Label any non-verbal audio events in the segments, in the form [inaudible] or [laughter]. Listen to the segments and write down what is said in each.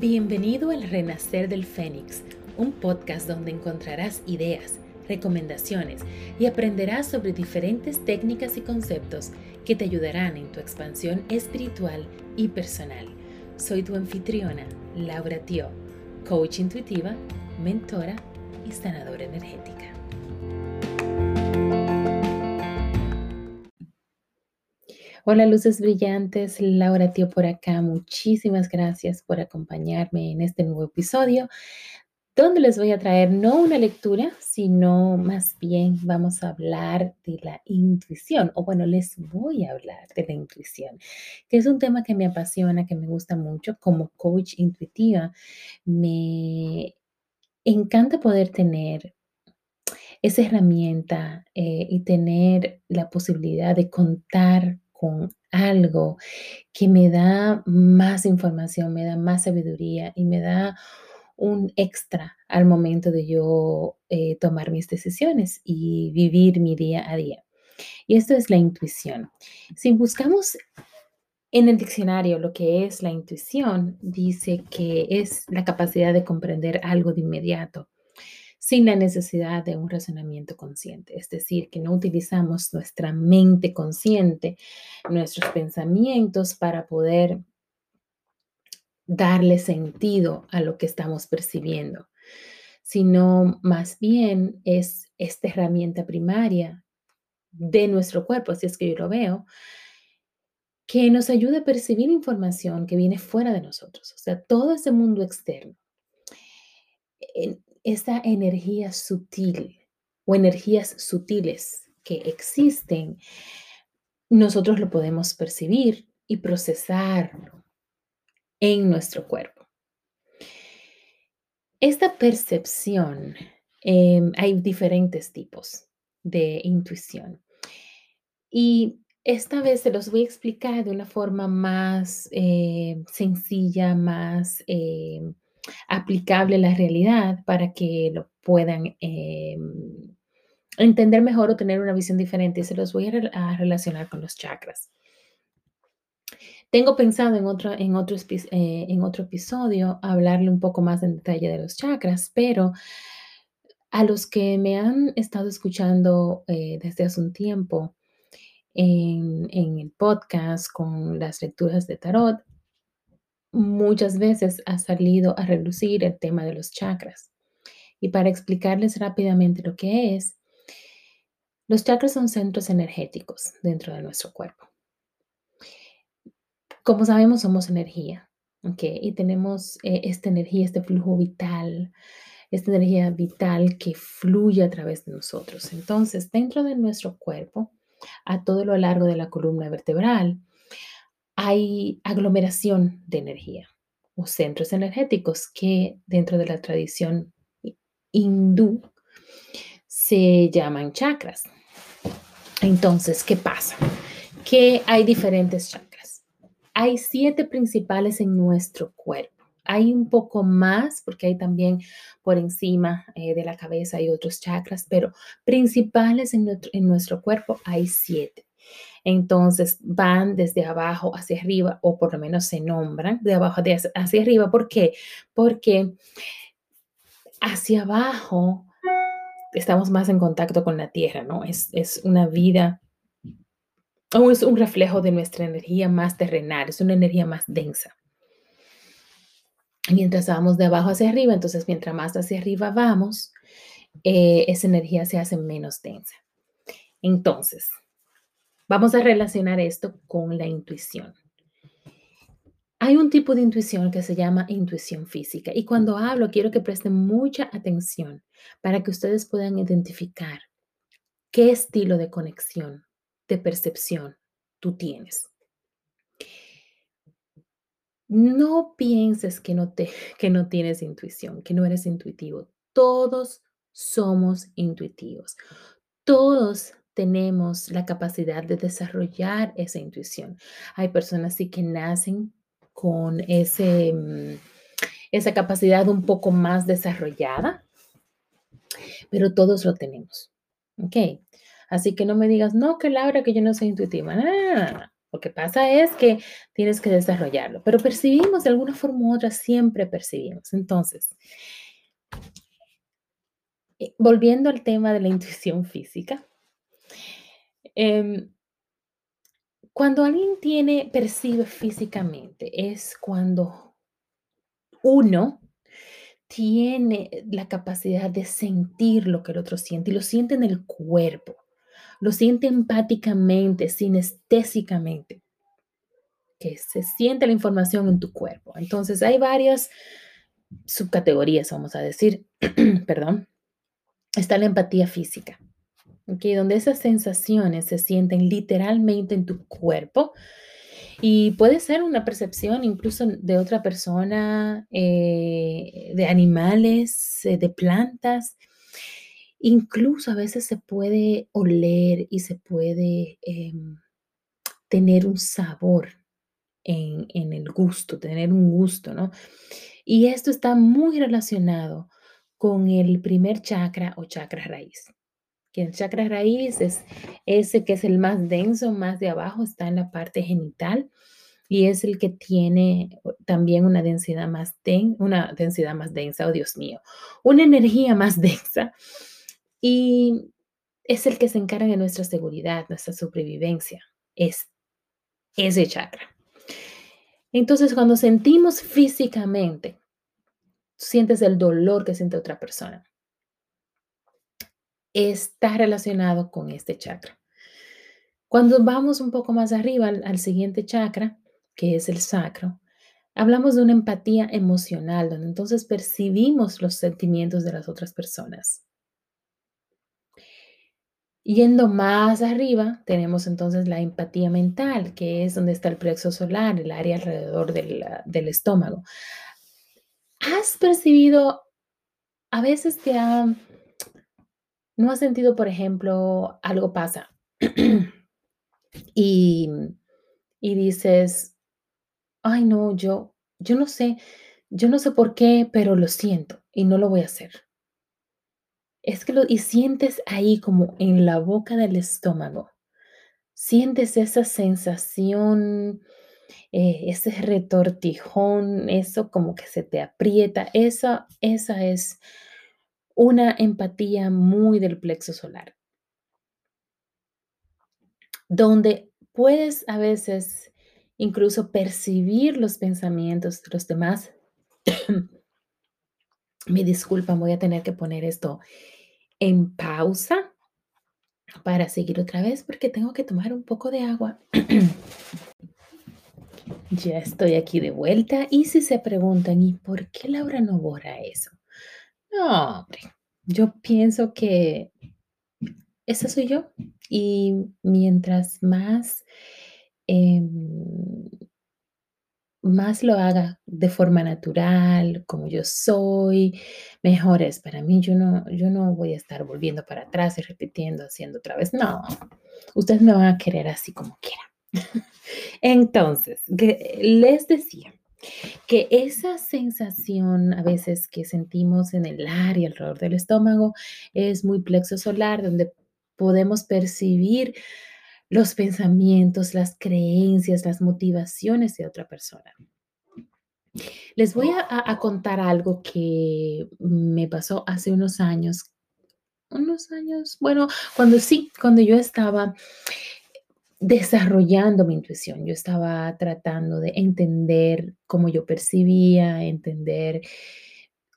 Bienvenido al Renacer del Fénix, un podcast donde encontrarás ideas, recomendaciones y aprenderás sobre diferentes técnicas y conceptos que te ayudarán en tu expansión espiritual y personal. Soy tu anfitriona, Laura Tio, coach intuitiva, mentora y sanadora energética. Hola luces brillantes, Laura Tío por acá. Muchísimas gracias por acompañarme en este nuevo episodio donde les voy a traer no una lectura, sino más bien vamos a hablar de la intuición, o bueno, les voy a hablar de la intuición, que es un tema que me apasiona, que me gusta mucho. Como coach intuitiva, me encanta poder tener esa herramienta eh, y tener la posibilidad de contar con algo que me da más información, me da más sabiduría y me da un extra al momento de yo eh, tomar mis decisiones y vivir mi día a día. Y esto es la intuición. Si buscamos en el diccionario lo que es la intuición, dice que es la capacidad de comprender algo de inmediato sin la necesidad de un razonamiento consciente. Es decir, que no utilizamos nuestra mente consciente, nuestros pensamientos para poder darle sentido a lo que estamos percibiendo, sino más bien es esta herramienta primaria de nuestro cuerpo, así es que yo lo veo, que nos ayuda a percibir información que viene fuera de nosotros, o sea, todo ese mundo externo esa energía sutil o energías sutiles que existen, nosotros lo podemos percibir y procesarlo en nuestro cuerpo. Esta percepción, em, hay diferentes tipos de intuición. Y esta vez se los voy a explicar de una forma más eh, sencilla, más em, aplicable a la realidad para que lo puedan em, entender mejor o tener una visión diferente. Se los voy a, relacionar con los chakras. Tengo pensado en otro, en, otro, eh, en otro episodio hablarle un poco más en detalle de los chakras, pero a los que me han estado escuchando eh, desde hace un tiempo en, en el podcast con las lecturas de tarot, muchas veces ha salido a relucir el tema de los chakras. Y para explicarles rápidamente lo que es, los chakras son centros energéticos dentro de nuestro cuerpo. Como sabemos, somos energía, ¿ok? Y tenemos eh, esta energía, este flujo vital, esta energía vital que fluye a través de nosotros. Entonces, dentro de nuestro cuerpo, a todo lo largo de la columna vertebral, hay aglomeración de energía o centros energéticos que dentro de la tradición hindú se llaman chakras. Entonces, ¿qué pasa? Que hay diferentes chakras. Hay siete principales en nuestro cuerpo. Hay un poco más porque hay también por encima eh, de la cabeza hay otros chakras, pero principales en nuestro cuerpo hay siete. Entonces van desde abajo hacia arriba o por lo menos se nombran de abajo hacia arriba. ¿Por qué? Porque hacia abajo estamos más en contacto con la tierra, ¿no? Es, es una vida o es un reflejo de nuestra energía más terrenal, es una energía más densa. Mientras vamos de abajo hacia arriba, entonces mientras más hacia arriba vamos, eh, esa energía se hace menos densa. Entonces, Vamos a relacionar esto con la intuición. Hay un tipo de intuición que se llama intuición física y cuando hablo quiero que presten mucha atención para que ustedes puedan identificar qué estilo de conexión, de percepción tú tienes. No pienses que no, te, que no tienes intuición, que no eres intuitivo. Todos somos intuitivos. Todos tenemos la capacidad de desarrollar esa intuición. Hay personas sí que nacen con ese, mm, esa capacidad un poco más desarrollada, pero todos lo tenemos. ¿Ok? Así que no me digas, no, que Laura, que yo no soy intuitiva. Lo que pasa es que tienes que desarrollarlo, pero percibimos de alguna forma u otra, siempre percibimos. Entonces, eh, volviendo al tema de la intuición física, em, cuando alguien tiene, percibe físicamente, es cuando uno tiene la capacidad de sentir lo que el otro siente y lo siente en el cuerpo, lo siente empáticamente, sinestésicamente, que se siente la información en tu cuerpo. Entonces hay varias subcategorías, vamos a decir, [clears throat] perdón. Está la empatía física, ¿okay? donde esas sensaciones se sienten literalmente en tu cuerpo y puede ser una percepción incluso de otra persona, eh, de animales, eh, de plantas. Incluso a veces se puede oler y se puede em, tener un sabor en, en, el gusto, tener un gusto, ¿no? Y esto está muy relacionado con el primer chakra o chakra raíz. El chakra raíz es ese que es el más denso, más de abajo, está en la parte genital y es el que tiene también una densidad más una densidad más densa, oh Dios mío, una energía más [laughs] densa y es el que se encarga de nuestra seguridad, nuestra supervivencia, es ese chakra. Entonces, cuando sentimos físicamente, sientes el dolor que siente otra persona, está relacionado con este chakra. Cuando vamos un poco más arriba al, siguiente chakra, que es el sacro, hablamos de una empatía emocional, donde entonces percibimos los sentimientos de las otras personas. Yendo más arriba, tenemos entonces la empatía mental, que es donde está el plexo solar, el área alrededor del, del estómago. ¿Has percibido, a veces te ha, no has sentido, por ejemplo, algo pasa [clears throat] y, y dices, ay no, yo, yo no sé, yo no sé por qué, pero lo siento y no lo voy a hacer. Es que lo, y sientes ahí como en la boca del estómago, sientes esa sensación, eh, ese retortijón, eso como que se te aprieta, esa, esa es una empatía muy del plexo solar, donde puedes a veces incluso percibir los pensamientos de los demás. Me disculpan, voy a tener que poner esto en pausa para seguir otra vez porque tengo que tomar un poco de agua. [clears throat] Ya estoy aquí de vuelta y si se preguntan, ¿y por qué Laura no borra eso? No, hombre, yo pienso que esa soy yo y mientras más, em, más lo haga de forma natural, como yo soy, mejor es para mí. Yo no, yo no voy a estar volviendo para atrás y repitiendo, haciendo otra vez. No, ustedes me van a querer así como quieran. [laughs] Entonces, les decía que esa sensación a veces que sentimos en el área alrededor del estómago es muy plexo solar, donde podemos percibir los pensamientos, las creencias, las motivaciones de otra persona. Les voy a, a, contar algo que me pasó hace unos años, unos años, bueno, cuando sí, cuando yo estaba desarrollando mi intuición. Yo estaba tratando de entender cómo yo percibía, entender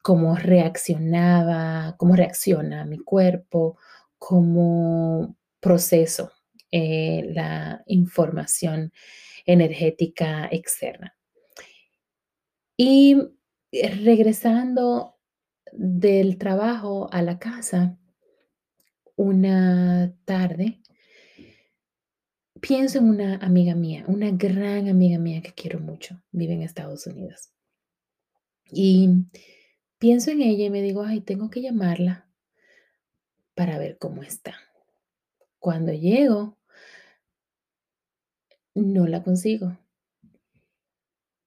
cómo reaccionaba, cómo reacciona mi cuerpo, cómo proceso eh, la información energética externa. Y regresando del trabajo a la casa, una tarde, pienso en una amiga mía, una gran amiga mía que quiero mucho, vive en Estados Unidos. Y pienso en ella y me digo, ay, tengo que llamarla para ver cómo está. Cuando llego, no la consigo.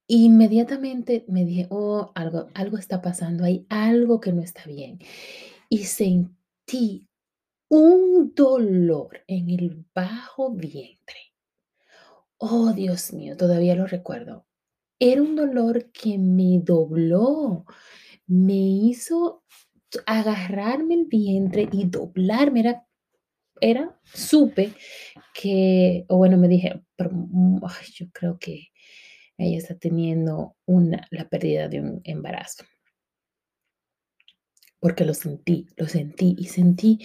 Inmediatamente me dije, oh, algo, algo está pasando, hay algo que no está bien. Y sentí un dolor en el bajo vientre. Oh, Dios mío, todavía lo recuerdo. Era un dolor que me dobló, me hizo agarrarme el vientre y doblarme. Era, era, supe que, o bueno, me dije, pero, mm, yo creo que ella está teniendo una, la pérdida de un embarazo. Porque lo sentí, lo sentí y sentí,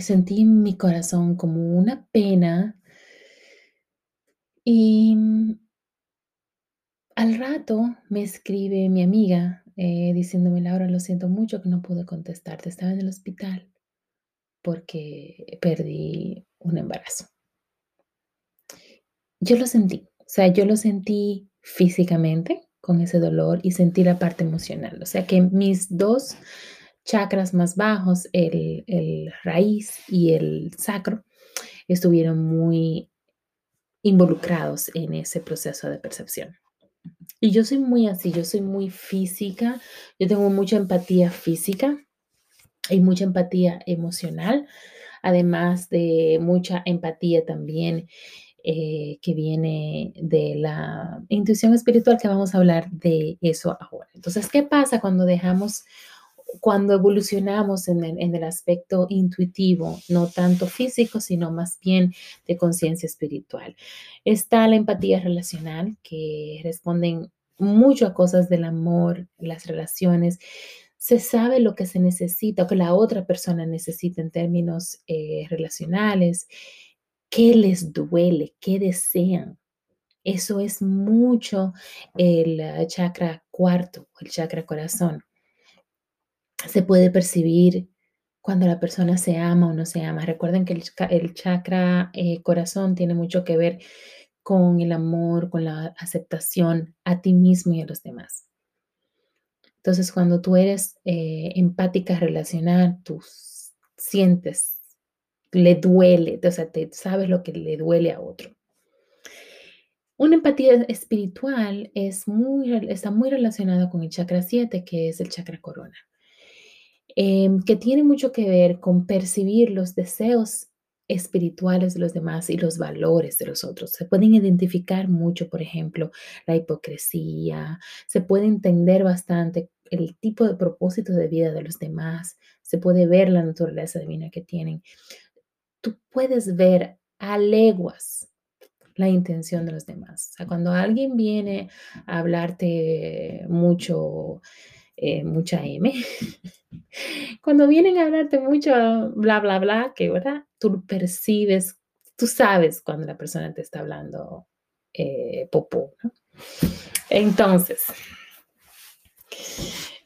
sentí en mi corazón como una pena. Y al rato me escribe mi amiga eh, diciéndome, Laura, lo siento mucho que no pude contestarte, estaba en el hospital porque perdí un embarazo. Yo lo sentí, o sea, yo lo sentí físicamente con ese dolor y sentí la parte emocional, o sea que mis dos chakras más bajos, el, el raíz y el sacro, estuvieron muy involucrados en ese proceso de percepción. Y yo soy muy así, yo soy muy física, yo tengo mucha empatía física y mucha empatía emocional, además de mucha empatía también eh, que viene de la intuición espiritual, que vamos a hablar de eso ahora. Entonces, ¿qué pasa cuando dejamos cuando evolucionamos en el, en el, aspecto intuitivo, no tanto físico, sino más bien de conciencia espiritual. Está la empatía relacional, que responden mucho a cosas del amor, las relaciones. Se sabe lo que se necesita o que la otra persona necesita en términos eh, relacionales, qué les duele, qué desean. Eso es mucho el chakra cuarto, el chakra corazón se puede percibir cuando la persona se ama o no se ama. Recuerden que el, chakra eh, corazón tiene mucho que ver con el amor, con la aceptación a ti mismo y a los demás. Entonces, cuando tú eres eh, empática relacional, tú sientes, le duele, o sea, te sabes lo que le duele a otro. Una empatía espiritual es muy, está muy relacionada con el chakra 7, que es el chakra corona. Em, que tiene mucho que ver con percibir los deseos espirituales de los demás y los valores de los otros. Se pueden identificar mucho, por ejemplo, la hipocresía, se puede entender bastante el tipo de propósito de vida de los demás, se puede ver la naturaleza divina que tienen. Tú puedes ver a leguas la intención de los demás. O sea, cuando alguien viene a hablarte mucho, eh, mucha M, Cuando vienen a hablarte mucho bla, bla, bla, que, ¿verdad? Tú percibes, tú sabes cuando la persona te está hablando eh, popó, ¿no? Entonces,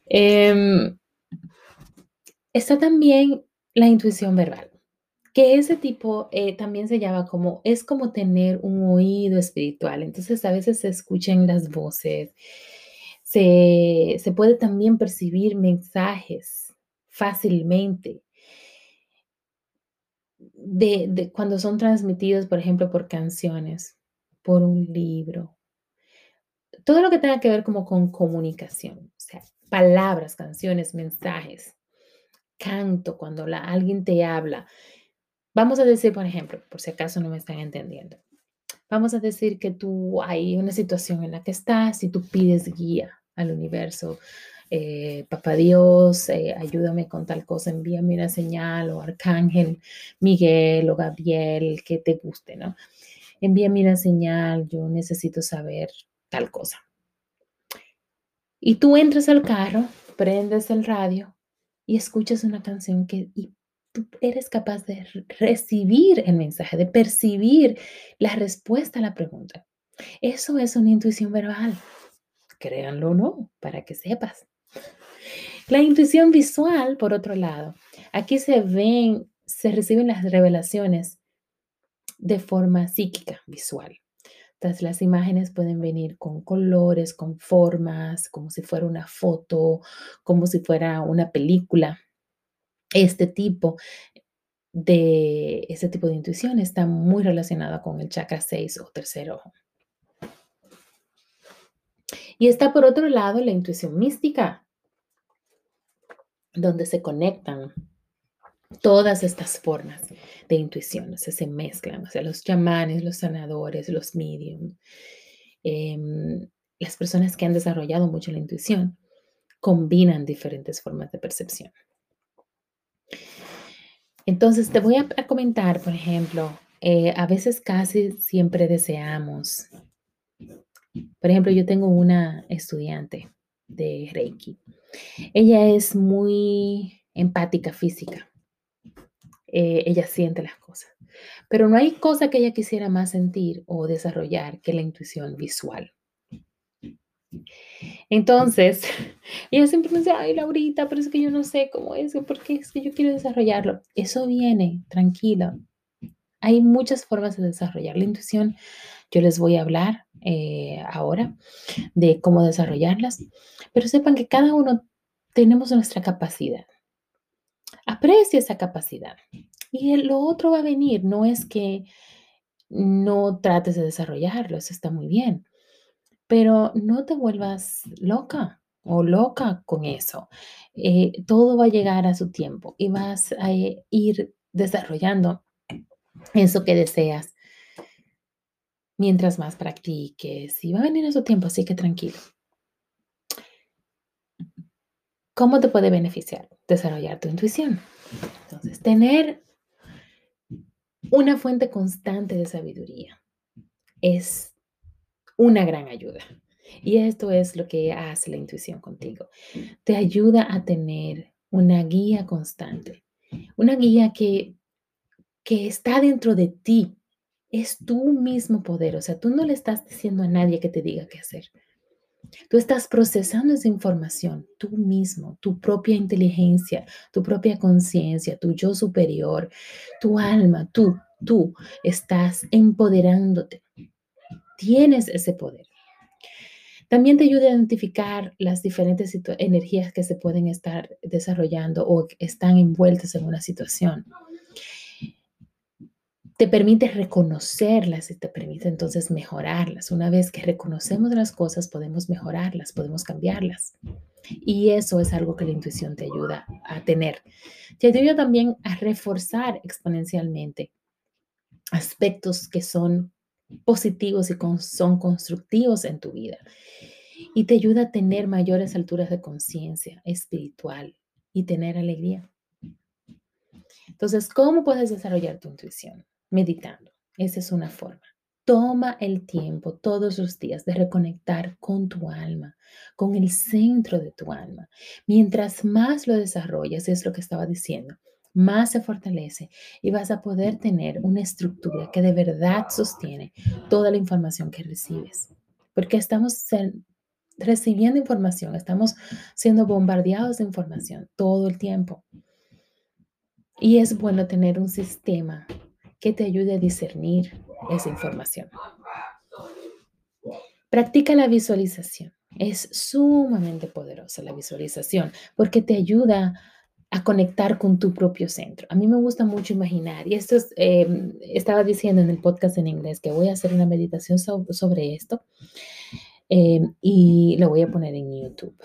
em, está también la intuición verbal, que ese tipo eh, también se llama como, es como tener un oído espiritual. Entonces, a veces se escuchan las voces, se, se puede también percibir mensajes fácilmente. De, cuando son transmitidos, por ejemplo, por canciones, por un libro, todo lo que tenga que ver como con comunicación, o sea, palabras, canciones, mensajes, canto, cuando alguien te habla. Vamos a decir, por ejemplo, por si acaso no me están entendiendo, vamos a decir que tú hay una situación en la que estás y tú pides guía al universo, eh, papá Dios, eh, ayúdame con tal cosa, envíame una señal, o Arcángel Miguel o Gabriel, que te guste, ¿no? Envíame una señal, yo necesito saber tal cosa. Y tú entras al carro, prendes el radio y escuchas una canción que y tú eres capaz de recibir el mensaje, de percibir la respuesta a la pregunta. Eso es una intuición verbal. Créanlo o no, para que sepas. La intuición visual, por otro lado, aquí se ven, se reciben las revelaciones de forma psíquica, visual. Entonces las imágenes pueden venir con colores, con formas, como si fuera una foto, como si fuera una película. Este tipo de, este tipo de intuición está muy relacionada con el chakra 6 o tercer ojo. Y está por otro lado la intuición mística, donde se conectan Todas estas formas de intuición se mezclan, o sea, los chamanes, los sanadores, los mediums, em, las personas que han desarrollado mucho la intuición combinan diferentes formas de percepción. Entonces, te voy a, comentar, por ejemplo, eh, a veces casi siempre deseamos, por ejemplo, yo tengo una estudiante de Reiki. Ella es muy empática física. Eh, ella siente las cosas. Pero no hay cosa que ella quisiera más sentir o desarrollar que la intuición visual. Entonces, [laughs] ella siempre me dice, ay, Laurita, pero es que yo no sé cómo es, porque es que yo quiero desarrollarlo. Eso viene, tranquila. Hay muchas formas de desarrollar la intuición. Yo les voy a hablar eh, ahora de cómo desarrollarlas, pero sepan que cada uno tenemos nuestra capacidad. Aprecia esa capacidad. Y lo otro va a venir, no es que no trates de desarrollarlo, eso está muy bien pero no te vuelvas loca o loca con eso. Eh, todo va a llegar a su tiempo y vas a ir desarrollando eso que deseas mientras más practiques y va a venir a su tiempo, así que tranquilo. ¿Cómo te puede beneficiar desarrollar tu intuición? Entonces, tener una fuente constante de sabiduría es una gran ayuda. Y esto es lo que hace la intuición contigo. Te ayuda a tener una guía constante, una guía que, que está dentro de ti. Es tu mismo poder, o sea, tú no le estás diciendo a nadie que te diga qué hacer. Tú estás procesando esa información tú mismo, tu propia inteligencia, tu propia conciencia, tu yo superior, tu alma, tú, tú estás empoderándote tienes ese poder. También te ayuda a identificar las diferentes energías que se pueden estar desarrollando o están envueltas en una situación. Te permite reconocerlas y te permite entonces mejorarlas. Una vez que reconocemos las cosas, podemos mejorarlas, podemos cambiarlas. Y eso es algo que la intuición te ayuda a tener. Te ayuda también a reforzar exponencialmente aspectos que son positivos y son constructivos en tu vida. Y te ayuda a tener mayores alturas de conciencia espiritual y tener alegría. Entonces, ¿cómo puedes desarrollar tu intuición? Meditando. Esa es una forma. Toma el tiempo todos los días de reconectar con tu alma, con el centro de tu alma. Mientras más lo desarrollas, es lo que estaba diciendo, más se fortalece y vas a poder tener una estructura que de verdad sostiene toda la información que recibes. Porque estamos recibiendo información, estamos siendo bombardeados de información todo el tiempo. Y es bueno tener un sistema que te ayude a discernir esa información. Practica la visualización. Es sumamente poderosa la visualización porque te ayuda a conectar con tu propio centro. A mí me gusta mucho imaginar, y esto es, em, estaba diciendo en el podcast en inglés que voy a hacer una meditación sobre esto em, y lo voy a poner en YouTube,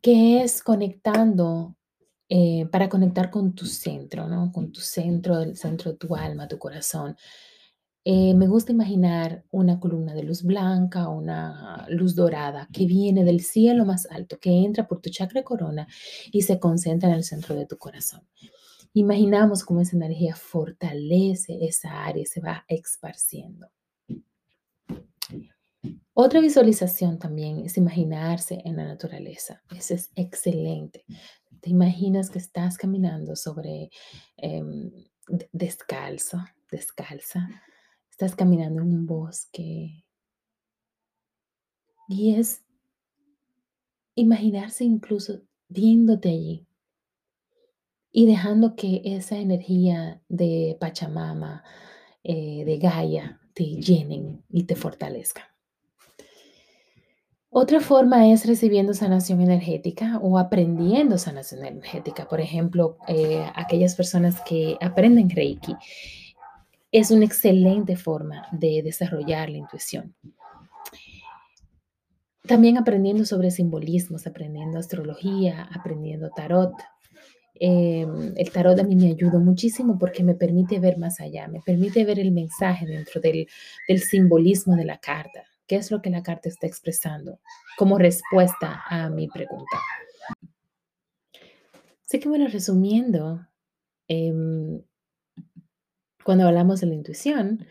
que es conectando, eh, para conectar con tu centro, ¿no? Con tu centro, el centro de tu alma, tu corazón. Eh, me gusta imaginar una columna de luz blanca, una luz dorada que viene del cielo más alto, que entra por tu chakra corona y se concentra en el centro de tu corazón. Imaginamos cómo esa energía fortalece esa área se va esparciendo. Otra visualización también es imaginarse en la naturaleza. Eso es excelente. Te imaginas que estás caminando sobre em, descalzo, descalza, Estás caminando en un bosque y es imaginarse incluso viéndote allí y dejando que esa energía de Pachamama, eh, de Gaia, te llenen y te fortalezcan. Otra forma es recibiendo sanación energética o aprendiendo sanación energética. Por ejemplo, eh, aquellas personas que aprenden Reiki es una excelente forma de desarrollar la intuición. También aprendiendo sobre simbolismos, aprendiendo astrología, aprendiendo tarot, em, el tarot a mí me ayuda muchísimo porque me permite ver más allá, me permite ver el mensaje dentro del, del simbolismo de la carta. ¿Qué es lo que la carta está expresando como respuesta a mi pregunta? Así que bueno, resumiendo, em, cuando hablamos de la intuición,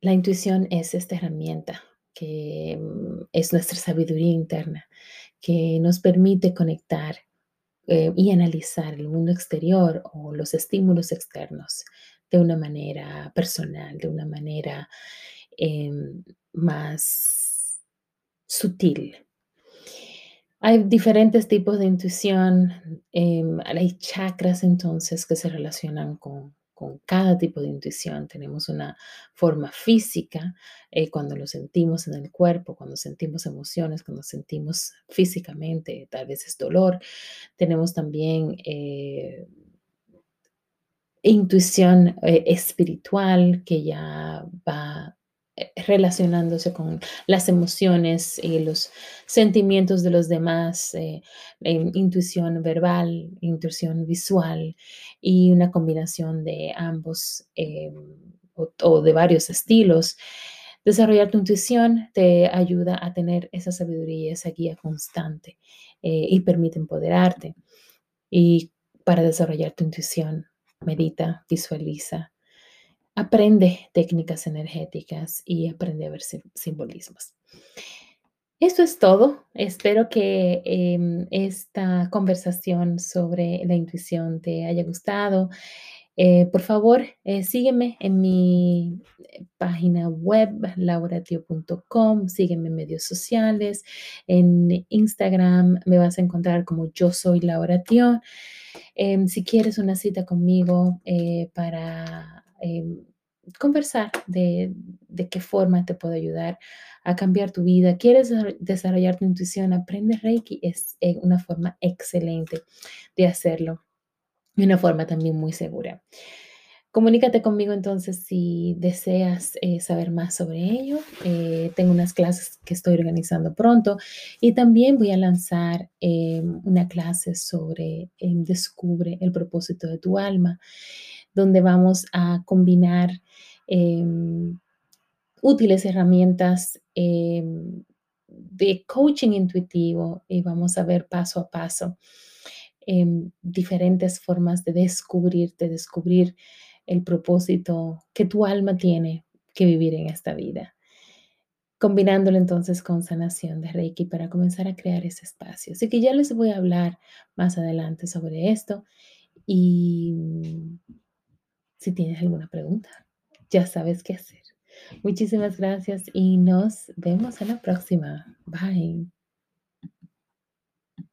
la intuición es esta herramienta que mm, es nuestra sabiduría interna, que nos permite conectar eh, y analizar el mundo exterior o los estímulos externos de una manera personal, de una manera em, más sutil. Hay diferentes tipos de intuición, em, hay chakras entonces que se relacionan con, con cada tipo de intuición. Tenemos una forma física, eh, cuando lo sentimos en el cuerpo, cuando sentimos emociones, cuando sentimos físicamente, tal vez es dolor. Tenemos también eh, intuición eh, espiritual que ya va relacionándose con las emociones y los sentimientos de los demás, eh, intuición verbal, intuición visual y una combinación de ambos o, de varios estilos. Desarrollar tu intuición te ayuda a tener esa sabiduría, esa guía constante y permite empoderarte. Y para desarrollar tu intuición, medita, visualiza, aprende técnicas energéticas y aprende a ver simbolismos. Eso es todo. Espero que em, esta conversación sobre la intuición te haya gustado. Eh, por favor, eh, sígueme en mi eh, página web, lauratio.com, sígueme en medios sociales, en Instagram me vas a encontrar como yo soy Laura Em, si quieres una cita conmigo para em, conversar de, qué forma te puedo ayudar a cambiar tu vida, quieres desarrollar tu intuición, aprende Reiki, es eh, una forma excelente de hacerlo, y una forma también muy segura. Comunícate conmigo entonces si deseas eh, saber más sobre ello. Eh, tengo unas clases que estoy organizando pronto y también voy a lanzar em, una clase sobre em, Descubre el propósito de tu alma, donde vamos a combinar em, útiles herramientas de coaching intuitivo y vamos a ver paso a paso diferentes formas de descubrirte, descubrir el propósito que tu alma tiene que vivir en esta vida. Combinándolo entonces con sanación de Reiki para comenzar a crear ese espacio. Así que ya les voy a hablar más adelante sobre esto y si tienes alguna pregunta, ya sabes qué hacer. Muchísimas gracias y nos vemos en la próxima. Bye.